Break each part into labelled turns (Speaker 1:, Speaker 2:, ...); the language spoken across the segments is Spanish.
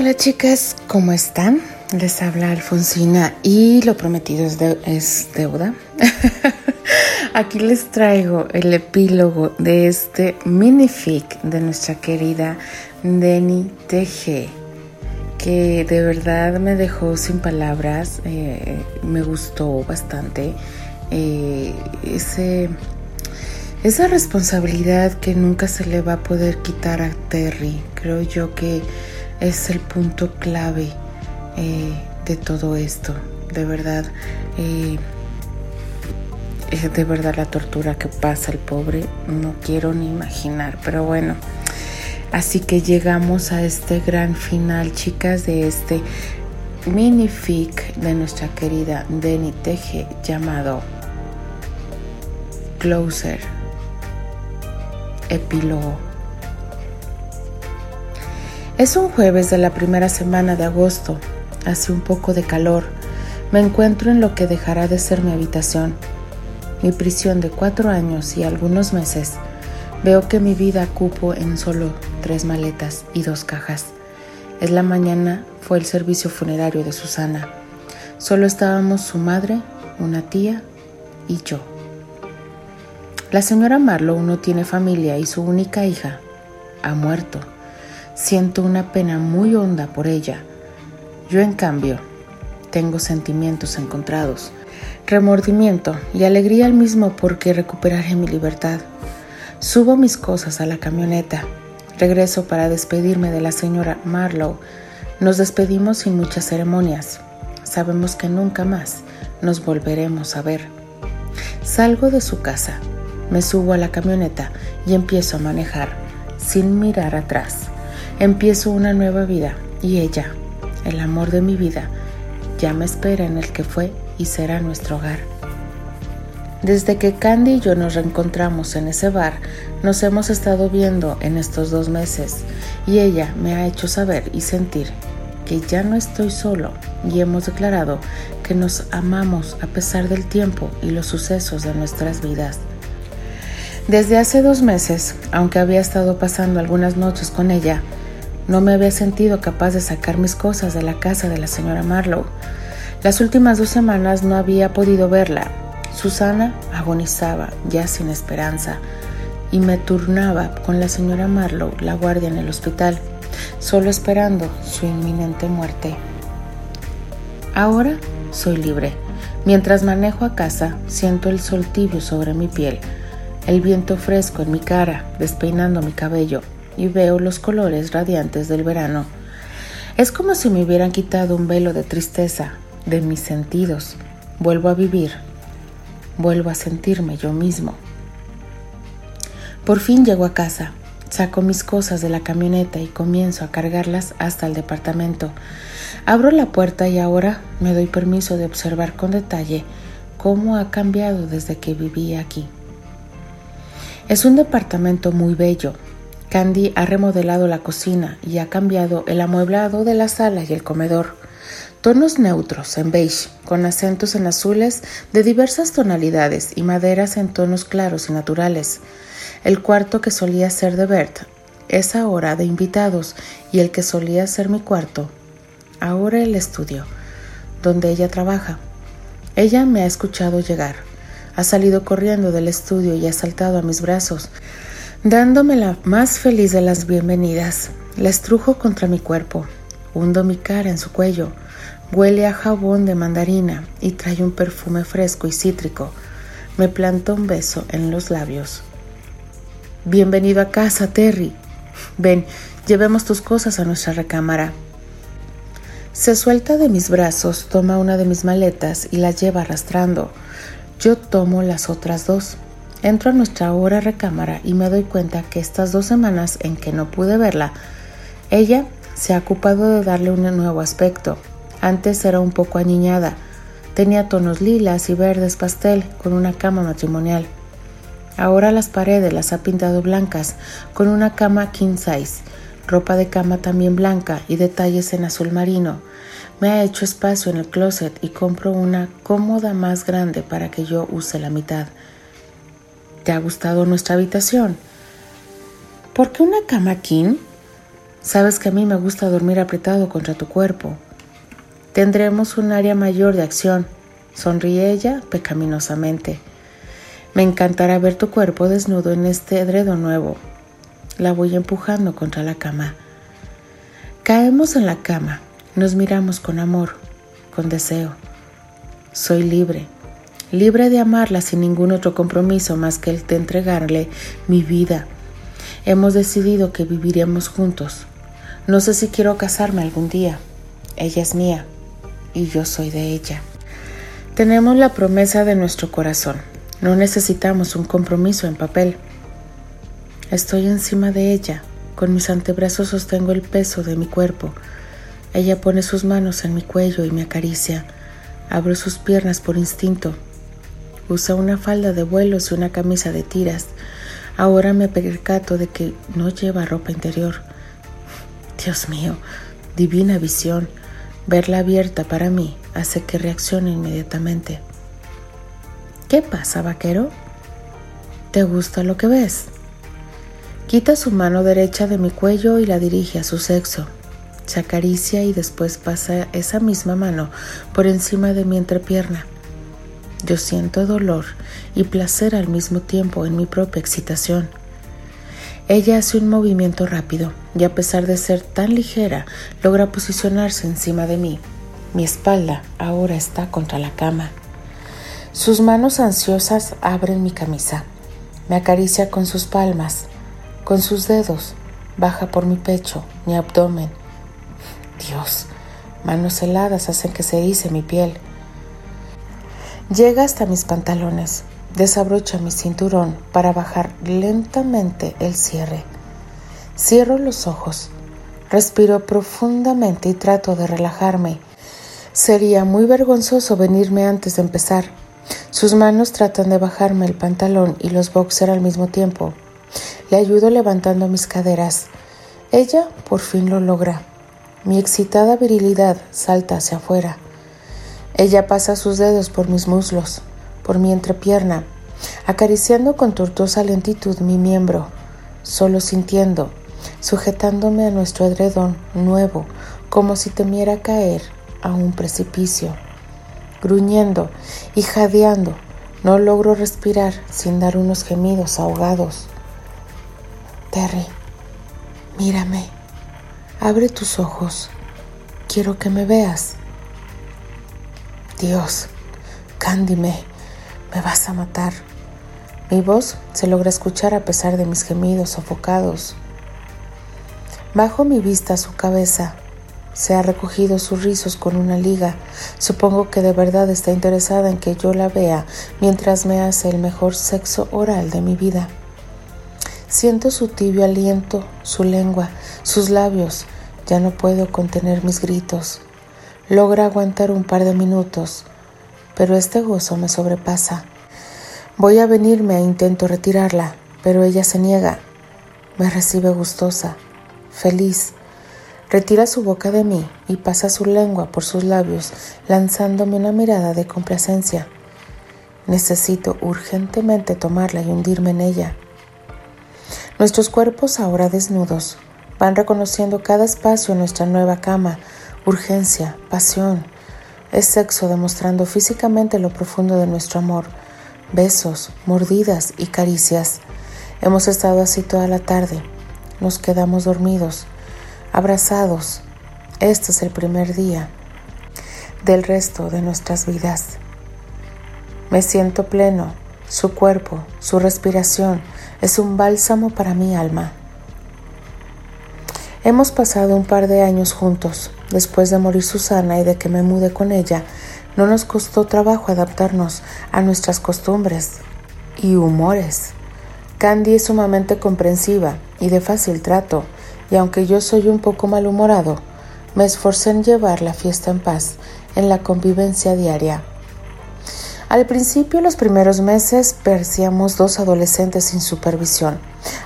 Speaker 1: Hola chicas, ¿cómo están? Les habla Alfonsina y lo prometido es, deuda. Aquí les traigo el epílogo de este minific de nuestra querida Deni TG, que de verdad me dejó sin palabras, eh, me gustó bastante. Eh, esa responsabilidad que nunca se le va a poder quitar a Terry, creo yo que es el punto clave eh, de todo esto. De verdad, eh, de verdad la tortura que pasa el pobre, no quiero ni imaginar, pero bueno. Así que llegamos a este gran final, chicas, de este mini fic de nuestra querida Deni Teje llamado Closer. Epílogo. Es un jueves de la primera semana de agosto. Hace un poco de calor. Me encuentro en lo que dejará de ser mi habitación. Mi prisión de cuatro años y algunos meses. Veo que mi vida cupo en solo tres maletas y dos cajas. Es la mañana, fue el servicio funerario de Susana. Solo estábamos su madre, una tía y yo. La señora Marlowe no tiene familia y su única hija ha muerto. Siento una pena muy honda por ella. Yo, en cambio, tengo sentimientos encontrados, remordimiento y alegría al mismo porque recuperaré mi libertad. Subo mis cosas a la camioneta. Regreso para despedirme de la señora Marlowe. Nos despedimos sin muchas ceremonias. Sabemos que nunca más nos volveremos a ver. Salgo de su casa, me subo a la camioneta y empiezo a manejar, sin mirar atrás. Empiezo una nueva vida y ella, el amor de mi vida, ya me espera en el que fue y será nuestro hogar. Desde que Candy y yo nos reencontramos en ese bar, nos hemos estado viendo en estos dos meses y ella me ha hecho saber y sentir que ya no estoy solo y hemos declarado que nos amamos a pesar del tiempo y los sucesos de nuestras vidas. Desde hace dos meses, aunque había estado pasando algunas noches con ella, no me había sentido capaz de sacar mis cosas de la casa de la señora Marlowe. Las últimas dos semanas no había podido verla. Susana agonizaba, ya sin esperanza, y me turnaba con la señora Marlowe, la guardia en el hospital, solo esperando su inminente muerte. Ahora soy libre. Mientras manejo a casa, siento el sol tibio sobre mi piel, el viento fresco en mi cara, despeinando mi cabello y veo los colores radiantes del verano. Es como si me hubieran quitado un velo de tristeza de mis sentidos. Vuelvo a vivir, vuelvo a sentirme yo mismo. Por fin llego a casa, saco mis cosas de la camioneta y comienzo a cargarlas hasta el departamento. Abro la puerta y ahora me doy permiso de observar con detalle cómo ha cambiado desde que viví aquí. Es un departamento muy bello, Candy ha remodelado la cocina y ha cambiado el amueblado de la sala y el comedor. Tonos neutros en beige, con acentos en azules de diversas tonalidades y maderas en tonos claros y naturales. El cuarto que solía ser de Bert es ahora de invitados y el que solía ser mi cuarto, ahora el estudio, donde ella trabaja. Ella me ha escuchado llegar. Ha salido corriendo del estudio y ha saltado a mis brazos dándome la más feliz de las bienvenidas. La estrujo contra mi cuerpo, hundo mi cara en su cuello, huele a jabón de mandarina y trae un perfume fresco y cítrico. Me plantó un beso en los labios. Bienvenido a casa, Terry. Ven, llevemos tus cosas a nuestra recámara. Se suelta de mis brazos, toma una de mis maletas y la lleva arrastrando. Yo tomo las otras dos. Entro a nuestra hora recámara y me doy cuenta que estas dos semanas en que no pude verla, ella se ha ocupado de darle un nuevo aspecto. Antes era un poco aniñada, tenía tonos lilas y verdes pastel con una cama matrimonial. Ahora las paredes las ha pintado blancas con una cama king size, ropa de cama también blanca y detalles en azul marino. Me ha hecho espacio en el closet y compro una cómoda más grande para que yo use la mitad. ¿Te ha gustado nuestra habitación? ¿Por qué una cama king? Sabes que a mí me gusta dormir apretado contra tu cuerpo. Tendremos un área mayor de acción. Sonríe ella pecaminosamente. Me encantará ver tu cuerpo desnudo en este edredo nuevo. La voy empujando contra la cama. Caemos en la cama, nos miramos con amor, con deseo. Soy libre, libre de amarla sin ningún otro compromiso más que el de entregarle mi vida. Hemos decidido que viviremos juntos. No sé si quiero casarme algún día. Ella es mía y yo soy de ella. Tenemos la promesa de nuestro corazón. No necesitamos un compromiso en papel. Estoy encima de ella. Con mis antebrazos sostengo el peso de mi cuerpo. Ella pone sus manos en mi cuello y me acaricia. Abro sus piernas por instinto. Usa una falda de vuelos y una camisa de tiras. Ahora me percato de que no lleva ropa interior. Dios mío, divina visión. Verla abierta para mí hace que reaccione inmediatamente. ¿Qué pasa, vaquero? ¿Te gusta lo que ves? Quita su mano derecha de mi cuello y la dirige a su sexo. Se acaricia y después pasa esa misma mano por encima de mi entrepierna. Yo siento dolor y placer al mismo tiempo en mi propia excitación. Ella hace un movimiento rápido y a pesar de ser tan ligera, logra posicionarse encima de mí. Mi espalda ahora está contra la cama. Sus manos ansiosas abren mi camisa. Me acaricia con sus palmas, con sus dedos, baja por mi pecho, mi abdomen. Dios, manos heladas hacen que se erice mi piel. Llega hasta mis pantalones, desabrocha mi cinturón para bajar lentamente el cierre. Cierro los ojos, respiro profundamente y trato de relajarme. Sería muy vergonzoso venirme antes de empezar sus manos tratan de bajarme el pantalón y los boxer al mismo tiempo. Le ayudo levantando mis caderas. Ella por fin lo logra. Mi excitada virilidad salta hacia afuera. Ella pasa sus dedos por mis muslos, por mi entrepierna, acariciando con tortuosa lentitud mi miembro, solo sintiendo, sujetándome a nuestro edredón nuevo, como si temiera caer a un precipicio gruñendo y jadeando. No logro respirar sin dar unos gemidos ahogados. Terry, mírame. Abre tus ojos. Quiero que me veas. Dios, Candy, me, vas a matar. Mi voz se logra escuchar a pesar de mis gemidos sofocados. Bajo mi vista su cabeza se ha recogido sus rizos con una liga. Supongo que de verdad está interesada en que yo la vea mientras me hace el mejor sexo oral de mi vida. Siento su tibio aliento, su lengua, sus labios. Ya no puedo contener mis gritos. Logra aguantar un par de minutos, pero este gozo me sobrepasa. Voy a venirme e intento retirarla, pero ella se niega. Me recibe gustosa, feliz Retira su boca de mí y pasa su lengua por sus labios, lanzándome una mirada de complacencia. Necesito urgentemente tomarla y hundirme en ella. Nuestros cuerpos ahora desnudos van reconociendo cada espacio en nuestra nueva cama, urgencia, pasión. Es sexo demostrando físicamente lo profundo de nuestro amor, besos, mordidas y caricias. Hemos estado así toda la tarde. Nos quedamos dormidos abrazados. Este es el primer día del resto de nuestras vidas. Me siento pleno, su cuerpo, su respiración es un bálsamo para mi alma. Hemos pasado un par de años juntos. Después de morir Susana y de que me mude con ella, no nos costó trabajo adaptarnos a nuestras costumbres y humores. Candy es sumamente comprensiva y de fácil trato y aunque yo soy un poco malhumorado, me esforcé en llevar la fiesta en paz, en la convivencia diaria. Al principio, los primeros meses, parecíamos dos adolescentes sin supervisión,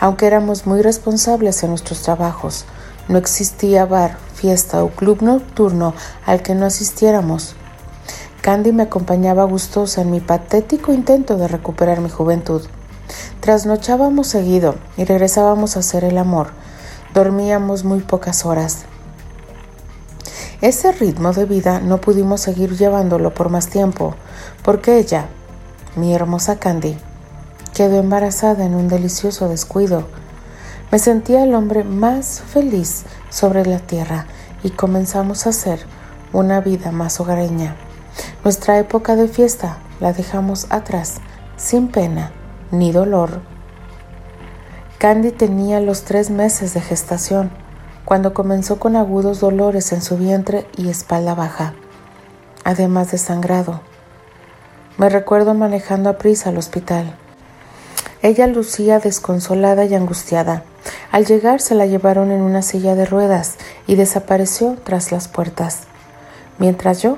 Speaker 1: aunque éramos muy responsables en nuestros trabajos. No existía bar, fiesta o club nocturno al que no asistiéramos. Candy me acompañaba gustosa en mi patético intento de recuperar mi juventud. Trasnochábamos seguido y regresábamos a hacer el amor, Dormíamos muy pocas horas. Ese ritmo de vida no pudimos seguir llevándolo por más tiempo, porque ella, mi hermosa Candy, quedó embarazada en un delicioso descuido. Me sentía el hombre más feliz sobre la tierra y comenzamos a hacer una vida más hogareña. Nuestra época de fiesta la dejamos atrás, sin pena ni dolor. Candy tenía los tres meses de gestación cuando comenzó con agudos dolores en su vientre y espalda baja, además de sangrado. Me recuerdo manejando a prisa al hospital. Ella lucía desconsolada y angustiada. Al llegar se la llevaron en una silla de ruedas y desapareció tras las puertas, mientras yo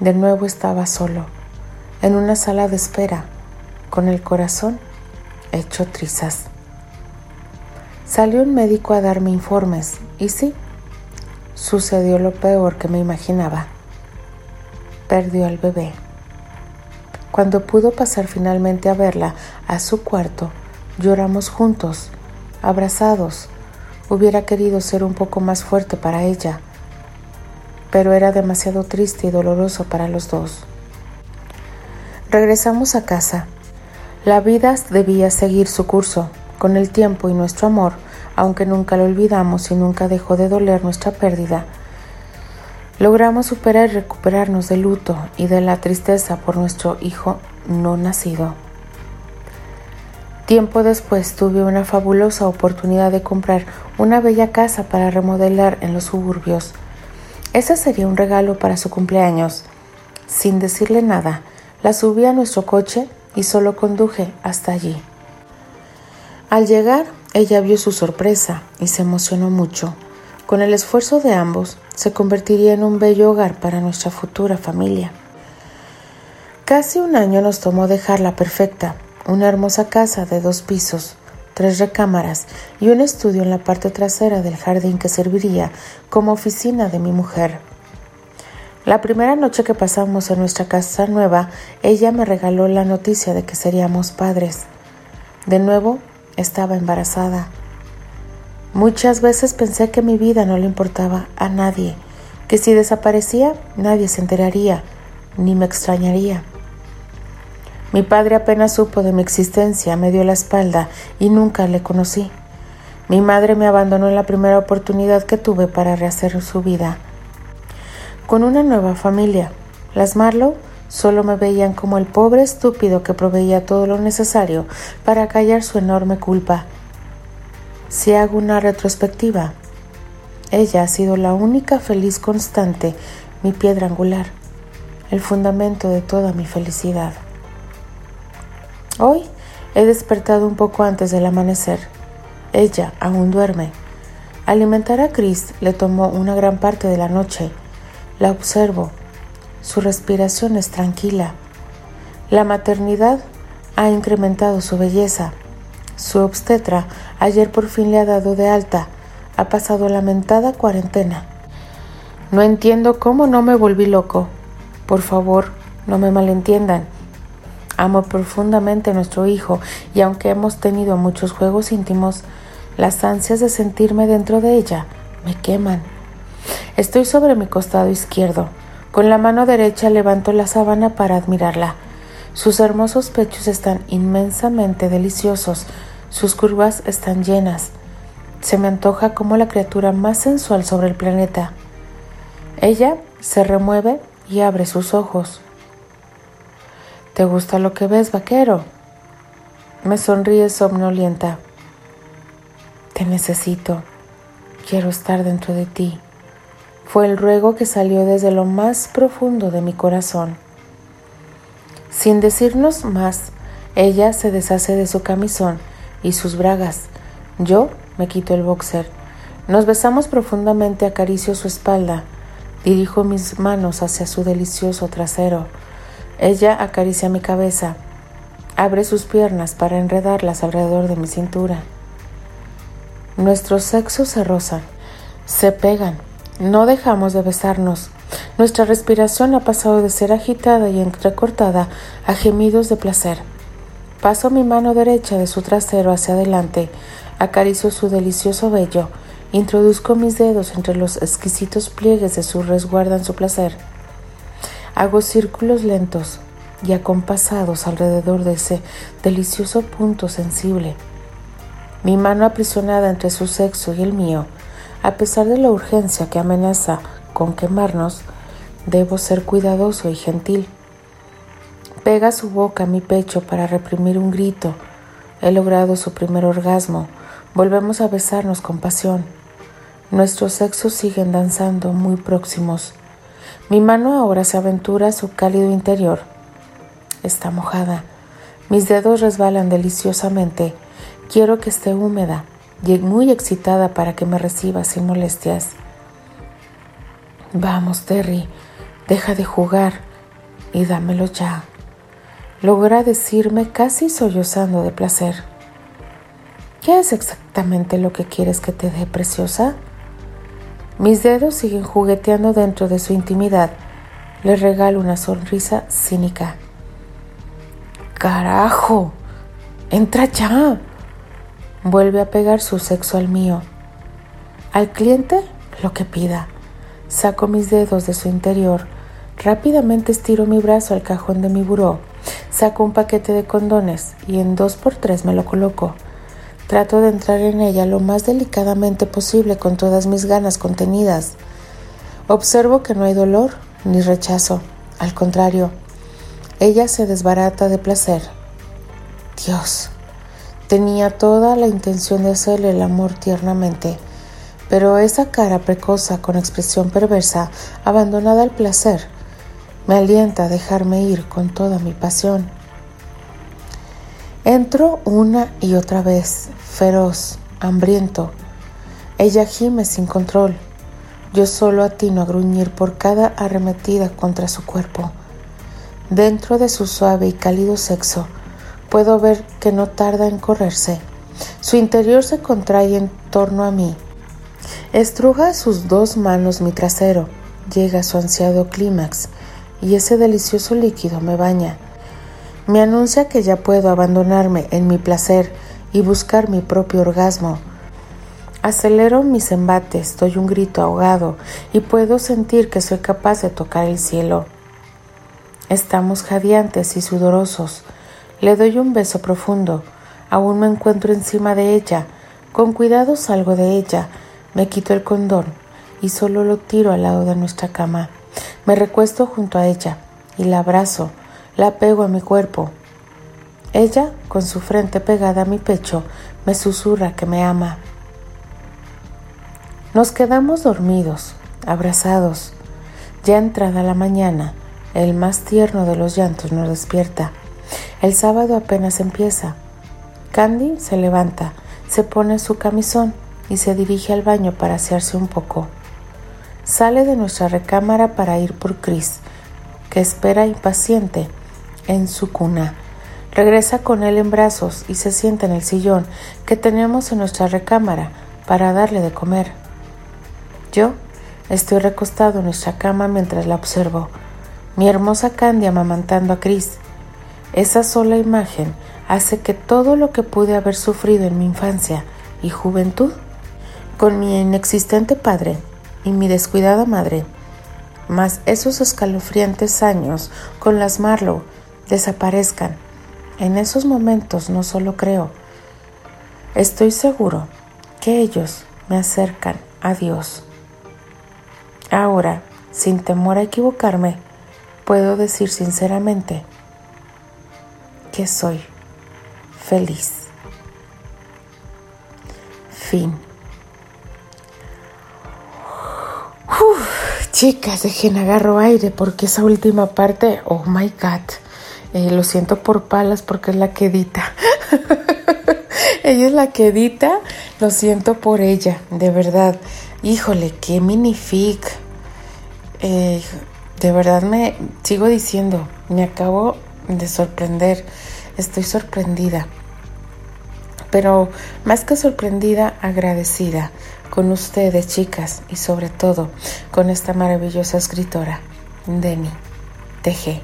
Speaker 1: de nuevo estaba solo, en una sala de espera, con el corazón hecho trizas. Salió un médico a darme informes y sí, sucedió lo peor que me imaginaba. Perdió al bebé. Cuando pudo pasar finalmente a verla a su cuarto, lloramos juntos, abrazados. Hubiera querido ser un poco más fuerte para ella, pero era demasiado triste y doloroso para los dos. Regresamos a casa. La vida debía seguir su curso. Con el tiempo y nuestro amor, aunque nunca lo olvidamos y nunca dejó de doler nuestra pérdida, Logramos superar y recuperarnos del luto y de la tristeza por nuestro hijo no nacido. Tiempo después tuve una fabulosa oportunidad de comprar una bella casa para remodelar en los suburbios. Ese sería un regalo para su cumpleaños. Sin decirle nada, la subí a nuestro coche y solo conduje hasta allí. Al llegar, ella vio su sorpresa y se emocionó mucho. Con el esfuerzo de ambos, se convertiría en un bello hogar para nuestra futura familia. Casi un año nos tomó dejarla perfecta, una hermosa casa de dos pisos, tres recámaras y un estudio en la parte trasera del jardín que serviría como oficina de mi mujer. La primera noche que pasamos en nuestra casa nueva, ella me regaló la noticia de que seríamos padres. De nuevo, estaba embarazada. Muchas veces pensé que mi vida no le importaba a nadie, que si desaparecía nadie se enteraría, ni me extrañaría. Mi padre apenas supo de mi existencia, me dio la espalda y nunca le conocí. Mi madre me abandonó en la primera oportunidad que tuve para rehacer su vida. Con una nueva familia, las Marlowe solo me veían como el pobre estúpido que proveía todo lo necesario para callar su enorme culpa si hago una retrospectiva, ella ha sido la única feliz constante, mi piedra angular, el fundamento de toda mi felicidad. Hoy he despertado un poco antes del amanecer. Ella aún duerme. Alimentar a Chris le tomó una gran parte de la noche. La observo. Su respiración es tranquila. La maternidad ha incrementado su belleza. Su obstetra ayer por fin le ha dado de alta. Ha pasado lamentada cuarentena. No entiendo cómo no me volví loco. Por favor, no me malentiendan. Amo profundamente a nuestro hijo y aunque hemos tenido muchos juegos íntimos, las ansias de sentirme dentro de ella me queman. Estoy sobre mi costado izquierdo. Con la mano derecha levanto la sábana para admirarla. Sus hermosos pechos están inmensamente deliciosos, sus curvas están llenas. Se me antoja como la criatura más sensual sobre el planeta. Ella se remueve y abre sus ojos. ¿Te gusta lo que ves, vaquero? Me sonríe somnolienta. Te necesito. Quiero estar dentro de ti. Fue el ruego que salió desde lo más profundo de mi corazón. Sin decirnos más, ella se deshace de su camisón y sus bragas. Yo me quito el boxer. Nos besamos profundamente, acaricio su espalda, dirijo mis manos hacia su delicioso trasero. Ella acaricia mi cabeza, abre sus piernas para enredarlas alrededor de mi cintura. Nuestros sexos se rozan, se pegan, no dejamos de besarnos. Nuestra respiración ha pasado de ser agitada y entrecortada a gemidos de placer. Paso mi mano derecha de su trasero hacia adelante, Acaricio su delicioso vello, introduzco mis dedos entre los exquisitos pliegues de su resguarda en su placer. Hago círculos lentos y acompasados alrededor de ese delicioso punto sensible. Mi mano aprisionada entre su sexo y el mío, a pesar de la urgencia que amenaza con quemarnos, debo ser cuidadoso y gentil. Pega su boca a mi pecho para reprimir un grito. He logrado su primer orgasmo. Volvemos a besarnos con pasión. Nuestros sexos siguen danzando muy próximos. Mi mano ahora se aventura a su cálido interior. Está mojada. Mis dedos resbalan deliciosamente. Quiero que esté húmeda y muy excitada para que me reciba sin molestias. Vamos, Terry, deja de jugar y dámelo ya logra decirme casi sollozando de placer. ¿Qué es exactamente lo que quieres que te dé, preciosa? Mis dedos siguen jugueteando dentro de su intimidad. Le regalo una sonrisa cínica. ¡Carajo! ¡Entra ya! Vuelve a pegar su sexo al mío. Al cliente, lo que pida. Saco mis dedos de su interior. Rápidamente estiro mi brazo al cajón de mi buró Saco un paquete de condones y en dos por tres me lo coloco. Trato de entrar en ella lo más delicadamente posible con todas mis ganas contenidas. Observo que no hay dolor ni rechazo. Al contrario, ella se desbarata de placer. Dios, tenía toda la intención de hacerle el amor tiernamente, pero esa cara precoza con expresión perversa, abandonada al placer, me alienta a dejarme ir con toda mi pasión. Entro una y otra vez, feroz, hambriento. Ella gime sin control. Yo solo atino a gruñir por cada arremetida contra su cuerpo. Dentro de su suave y cálido sexo, puedo ver que no tarda en correrse. Su interior se contrae en torno a mí. Estruja sus dos manos mi trasero. Llega su ansiado clímax y ese delicioso líquido me baña. Me anuncia que ya puedo abandonarme en mi placer y buscar mi propio orgasmo. Acelero mis embates, doy un grito ahogado y puedo sentir que soy capaz de tocar el cielo. Estamos jadeantes y sudorosos. Le doy un beso profundo. Aún me encuentro encima de ella. Con cuidado salgo de ella. Me quito el condón y solo lo tiro al lado de nuestra cama. Me recuesto junto a ella y la abrazo, la pego a mi cuerpo. Ella, con su frente pegada a mi pecho, me susurra que me ama. Nos quedamos dormidos, abrazados. Ya entrada la mañana, el más tierno de los llantos nos despierta. El sábado apenas empieza. Candy se levanta, se pone su camisón y se dirige al baño para asearse un poco. Sale de nuestra recámara para ir por Chris, que espera impaciente en su cuna. Regresa con él en brazos y se sienta en el sillón que tenemos en nuestra recámara para darle de comer. Yo estoy recostado en nuestra cama mientras la observo, mi hermosa Candy amamantando a Chris. Esa sola imagen hace que todo lo que pude haber sufrido en mi infancia y juventud con mi inexistente padre y mi descuidada madre, mas esos escalofriantes años con las Marlowe desaparezcan. En esos momentos no solo creo, estoy seguro que ellos me acercan a Dios. Ahora, sin temor a equivocarme, puedo decir sinceramente que soy feliz. Fin. Chicas, dejen agarro aire porque esa última parte, oh my god, eh, lo siento por palas porque es la que edita. ella es la que edita, lo siento por ella, de verdad. Híjole, qué minific. Eh, de verdad me sigo diciendo, me acabo de sorprender, estoy sorprendida. Pero más que sorprendida, agradecida con ustedes, chicas, y sobre todo con esta maravillosa escritora, Demi TG.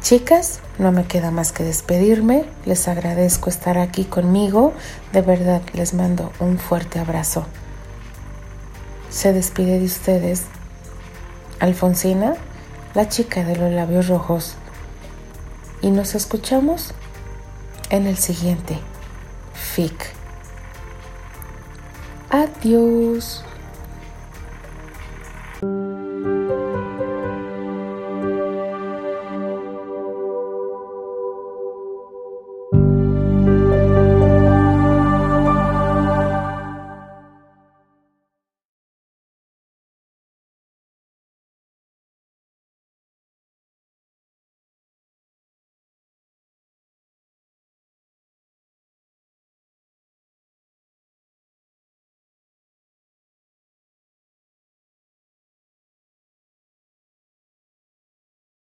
Speaker 1: Chicas, No me queda más que despedirme. Les agradezco estar aquí conmigo. De verdad les mando un fuerte abrazo. Se despide de ustedes Alfonsina, la chica de los labios rojos. Y nos escuchamos en el siguiente fake. Adiós.